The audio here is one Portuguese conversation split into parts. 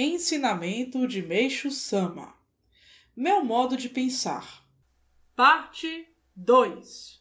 Ensinamento de Meixo Sama Meu modo de pensar Parte 2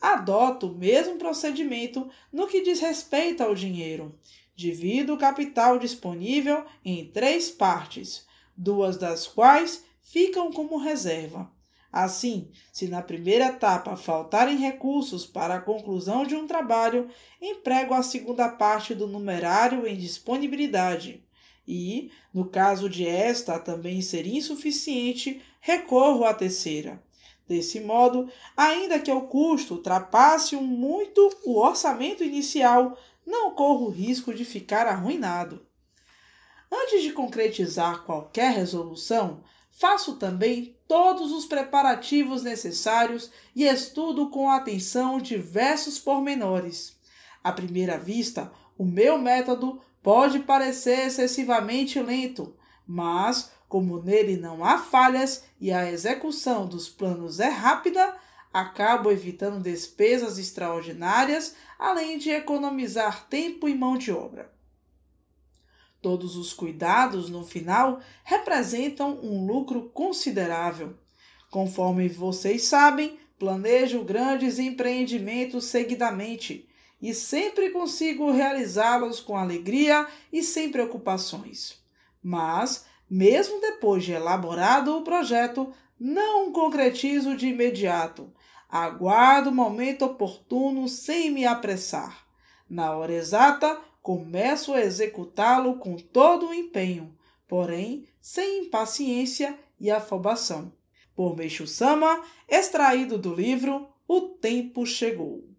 Adoto o mesmo procedimento no que diz respeito ao dinheiro. Divido o capital disponível em três partes, duas das quais ficam como reserva. Assim, se na primeira etapa faltarem recursos para a conclusão de um trabalho, emprego a segunda parte do numerário em disponibilidade e, no caso de esta também ser insuficiente, recorro à terceira. Desse modo, ainda que o custo ultrapasse muito o orçamento inicial, não corro o risco de ficar arruinado. Antes de concretizar qualquer resolução, faço também todos os preparativos necessários e estudo com atenção diversos pormenores. À primeira vista, o meu método pode parecer excessivamente lento, mas como nele não há falhas e a execução dos planos é rápida, acabo evitando despesas extraordinárias, além de economizar tempo e mão de obra. Todos os cuidados, no final, representam um lucro considerável. Conforme vocês sabem, planejo grandes empreendimentos seguidamente e sempre consigo realizá-los com alegria e sem preocupações. Mas, mesmo depois de elaborado o projeto, não o concretizo de imediato. Aguardo o momento oportuno sem me apressar. Na hora exata, começo a executá-lo com todo o empenho, porém sem impaciência e afobação. Por Meixo Sama, extraído do livro O Tempo Chegou.